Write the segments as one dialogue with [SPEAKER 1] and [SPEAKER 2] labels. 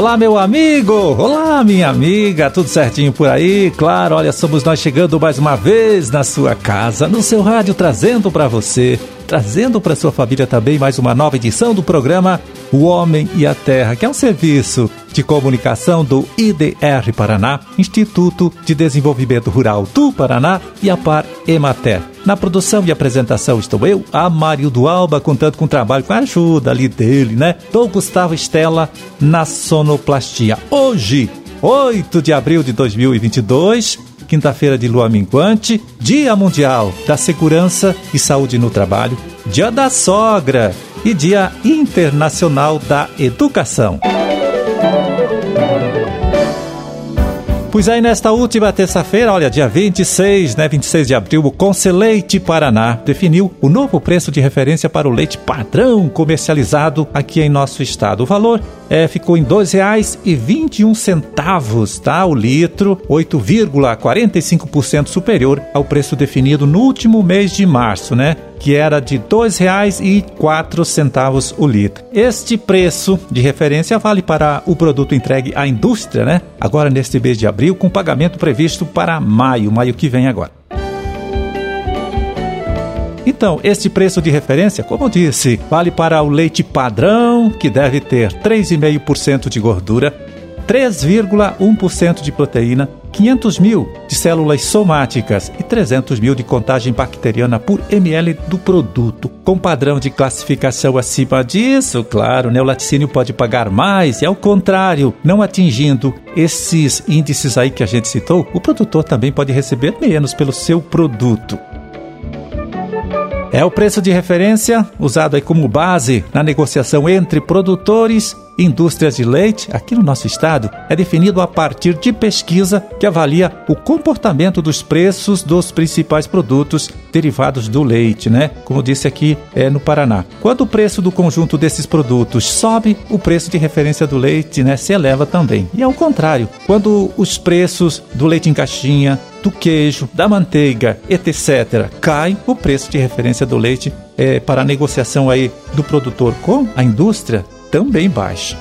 [SPEAKER 1] Olá, meu amigo! Olá, minha amiga! Tudo certinho por aí? Claro, olha, somos nós chegando mais uma vez na sua casa, no seu rádio, trazendo para você, trazendo para sua família também mais uma nova edição do programa O Homem e a Terra, que é um serviço de comunicação do IDR Paraná, Instituto de Desenvolvimento Rural do Paraná e a Par Emater. Na produção e apresentação estou eu, Amarildo Alba, contando com o trabalho, com a ajuda ali dele, né? Dom Gustavo Estela na sonoplastia. Hoje, 8 de abril de 2022, quinta-feira de lua minguante, Dia Mundial da Segurança e Saúde no Trabalho, Dia da Sogra e Dia Internacional da Educação. Pois aí, nesta última terça-feira, olha, dia 26, né, 26 de abril, o Conceleite Paraná definiu o novo preço de referência para o leite padrão comercializado aqui em nosso estado. O valor é, ficou em R$ 2,21, tá? O litro, 8,45% superior ao preço definido no último mês de março, né? Que era de R$ 2,04 o litro. Este preço de referência vale para o produto entregue à indústria, né? Agora neste mês de abril, com pagamento previsto para maio, maio que vem agora. Então, este preço de referência, como eu disse, vale para o leite padrão, que deve ter 3,5% de gordura, 3,1% de proteína, 500 mil de células somáticas e 300 mil de contagem bacteriana por ml do produto. Com padrão de classificação acima disso, claro, né, o laticínio pode pagar mais e, ao contrário, não atingindo esses índices aí que a gente citou, o produtor também pode receber menos pelo seu produto. É o preço de referência usado aí como base na negociação entre produtores indústrias de leite aqui no nosso estado. É definido a partir de pesquisa que avalia o comportamento dos preços dos principais produtos derivados do leite, né? Como disse aqui é, no Paraná. Quando o preço do conjunto desses produtos sobe, o preço de referência do leite, né, se eleva também. E ao contrário, quando os preços do leite em caixinha, do queijo, da manteiga, etc., cai, o preço de referência do leite é, para a negociação aí do produtor com a indústria também baixa.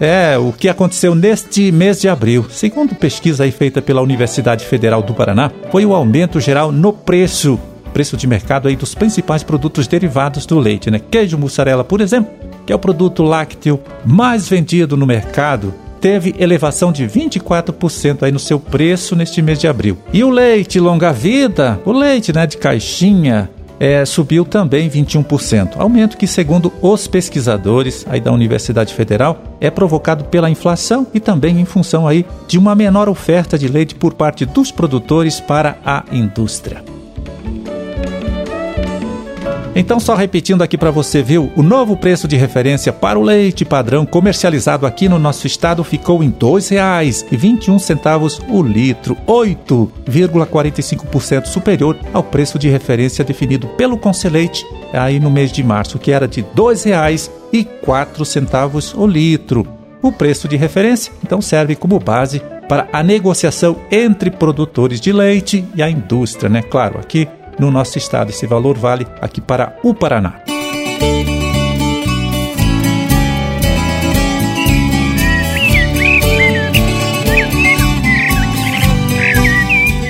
[SPEAKER 1] É, o que aconteceu neste mês de abril, segundo pesquisa feita pela Universidade Federal do Paraná, foi o aumento geral no preço, preço de mercado aí dos principais produtos derivados do leite, né? Queijo mussarela, por exemplo, que é o produto lácteo mais vendido no mercado, teve elevação de 24% aí no seu preço neste mês de abril. E o leite longa-vida, o leite né, de caixinha, é, subiu também 21%. Aumento que, segundo os pesquisadores aí da Universidade Federal, é provocado pela inflação e também em função aí de uma menor oferta de leite por parte dos produtores para a indústria. Então, só repetindo aqui para você, viu? O novo preço de referência para o leite padrão comercializado aqui no nosso estado ficou em R$ 2,21 o litro, 8,45% superior ao preço de referência definido pelo Conselheite aí no mês de março, que era de R$ 2,04 o litro. O preço de referência então serve como base para a negociação entre produtores de leite e a indústria, né? Claro, aqui no nosso estado. Esse valor vale aqui para o Paraná.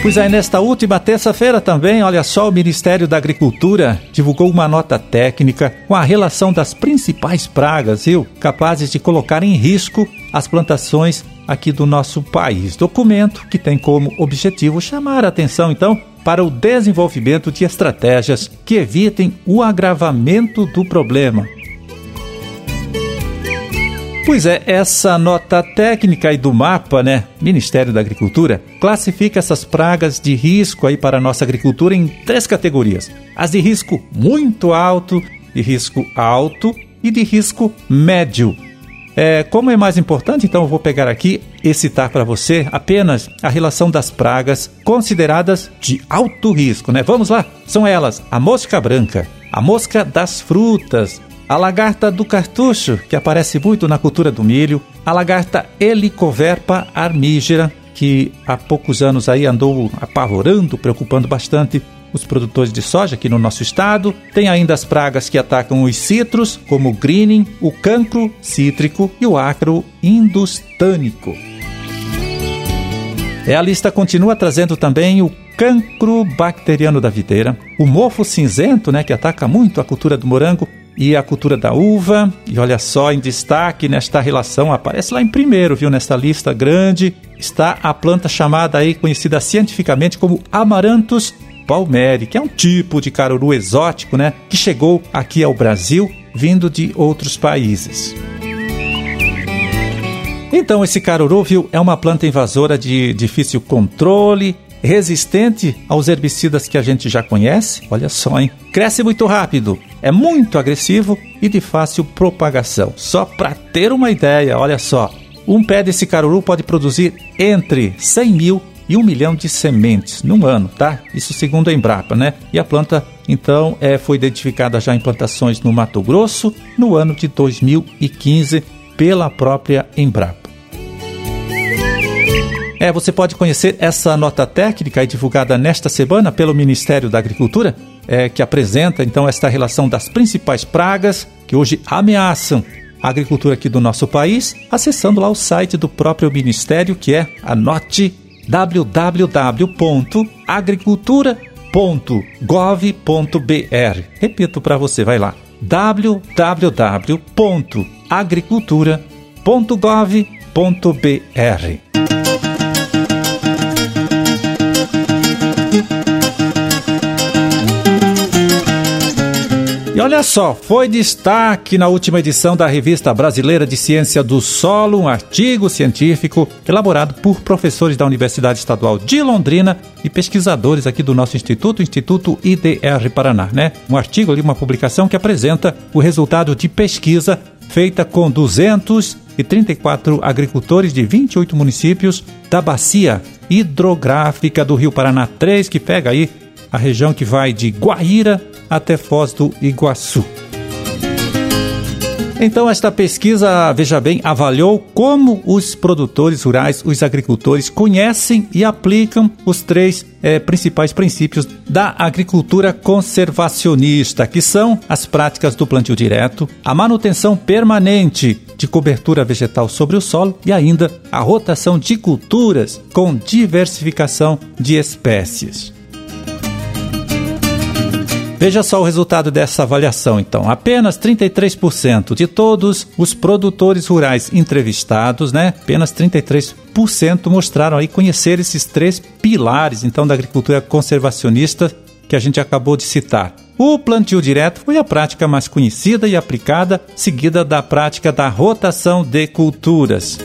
[SPEAKER 1] Pois aí, nesta última terça-feira também, olha só, o Ministério da Agricultura divulgou uma nota técnica com a relação das principais pragas, viu? Capazes de colocar em risco as plantações aqui do nosso país. Documento que tem como objetivo chamar a atenção, então, para o desenvolvimento de estratégias que evitem o agravamento do problema. Pois é, essa nota técnica aí do mapa, né, Ministério da Agricultura, classifica essas pragas de risco aí para a nossa agricultura em três categorias: as de risco muito alto, de risco alto e de risco médio. É, como é mais importante, então eu vou pegar aqui e citar para você apenas a relação das pragas consideradas de alto risco, né? Vamos lá! São elas a mosca branca, a mosca das frutas, a lagarta do cartucho, que aparece muito na cultura do milho, a lagarta Helicoverpa armígera, que há poucos anos aí andou apavorando, preocupando bastante os produtores de soja aqui no nosso estado. Tem ainda as pragas que atacam os citros, como o greening, o cancro cítrico e o acro industânico. É, a lista continua trazendo também o cancro bacteriano da videira, o mofo cinzento, né, que ataca muito a cultura do morango, e a cultura da uva. E olha só, em destaque nesta relação, aparece lá em primeiro, viu, nesta lista grande, está a planta chamada aí, conhecida cientificamente como Amaranthus palmeri, que é um tipo de caruru exótico, né, que chegou aqui ao Brasil vindo de outros países. Então, esse caruru, viu, é uma planta invasora de difícil controle, resistente aos herbicidas que a gente já conhece. Olha só, hein? Cresce muito rápido, é muito agressivo e de fácil propagação. Só para ter uma ideia, olha só, um pé desse caruru pode produzir entre 100 mil e um milhão de sementes num ano, tá? Isso segundo a Embrapa, né? E a planta, então, é, foi identificada já em plantações no Mato Grosso no ano de 2015 pela própria Embrapa. É, você pode conhecer essa nota técnica divulgada nesta semana pelo Ministério da Agricultura, é, que apresenta então esta relação das principais pragas que hoje ameaçam a agricultura aqui do nosso país, acessando lá o site do próprio Ministério, que é anote www.agricultura.gov.br. Repito para você, vai lá. www.agricultura.gov.br. E olha só, foi destaque na última edição da Revista Brasileira de Ciência do Solo um artigo científico elaborado por professores da Universidade Estadual de Londrina e pesquisadores aqui do nosso instituto, Instituto IDR Paraná, né? Um artigo ali, uma publicação que apresenta o resultado de pesquisa feita com 234 agricultores de 28 municípios da bacia hidrográfica do Rio Paraná 3, que pega aí a região que vai de Guaíra até Foz do Iguaçu. Então, esta pesquisa, veja bem, avaliou como os produtores rurais, os agricultores, conhecem e aplicam os três é, principais princípios da agricultura conservacionista, que são as práticas do plantio direto, a manutenção permanente de cobertura vegetal sobre o solo e ainda a rotação de culturas com diversificação de espécies. Veja só o resultado dessa avaliação, então. Apenas 33% de todos os produtores rurais entrevistados, né? Apenas 33% mostraram aí conhecer esses três pilares, então, da agricultura conservacionista que a gente acabou de citar. O plantio direto foi a prática mais conhecida e aplicada, seguida da prática da rotação de culturas.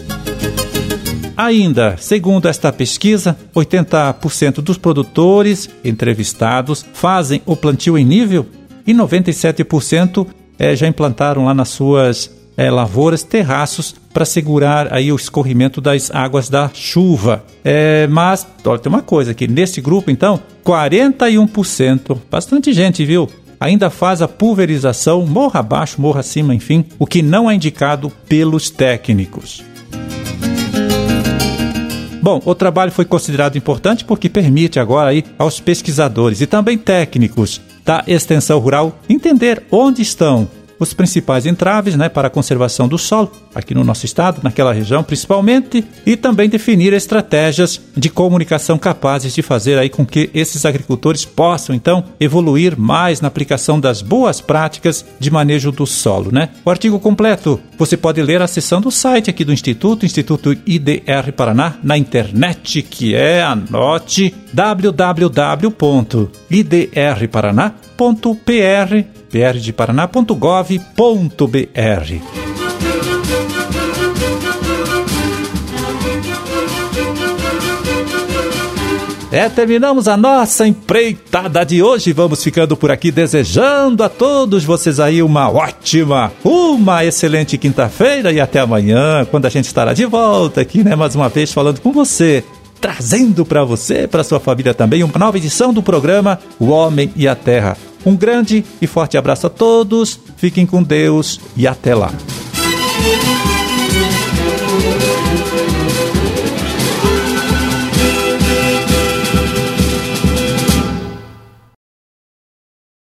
[SPEAKER 1] Ainda, segundo esta pesquisa, 80% dos produtores entrevistados fazem o plantio em nível e 97% é, já implantaram lá nas suas é, lavouras terraços para segurar aí o escorrimento das águas da chuva. É, mas, olha, tem uma coisa aqui, nesse grupo então, 41%, bastante gente, viu? Ainda faz a pulverização morra abaixo, morra acima, enfim, o que não é indicado pelos técnicos. Bom, o trabalho foi considerado importante porque permite agora aí aos pesquisadores e também técnicos da extensão rural entender onde estão os principais entraves né, para a conservação do solo, aqui no nosso estado, naquela região principalmente, e também definir estratégias de comunicação capazes de fazer aí com que esses agricultores possam, então, evoluir mais na aplicação das boas práticas de manejo do solo. Né? O artigo completo você pode ler acessando o site aqui do Instituto, Instituto IDR Paraná, na internet, que é, anote, www.idrparaná.pr prdeparaná.gov.br. É, terminamos a nossa empreitada de hoje. Vamos ficando por aqui desejando a todos vocês aí uma ótima, uma excelente quinta-feira e até amanhã, quando a gente estará de volta aqui, né, mais uma vez falando com você, trazendo para você, para sua família também, uma nova edição do programa O Homem e a Terra. Um grande e forte abraço a todos, fiquem com Deus e até lá.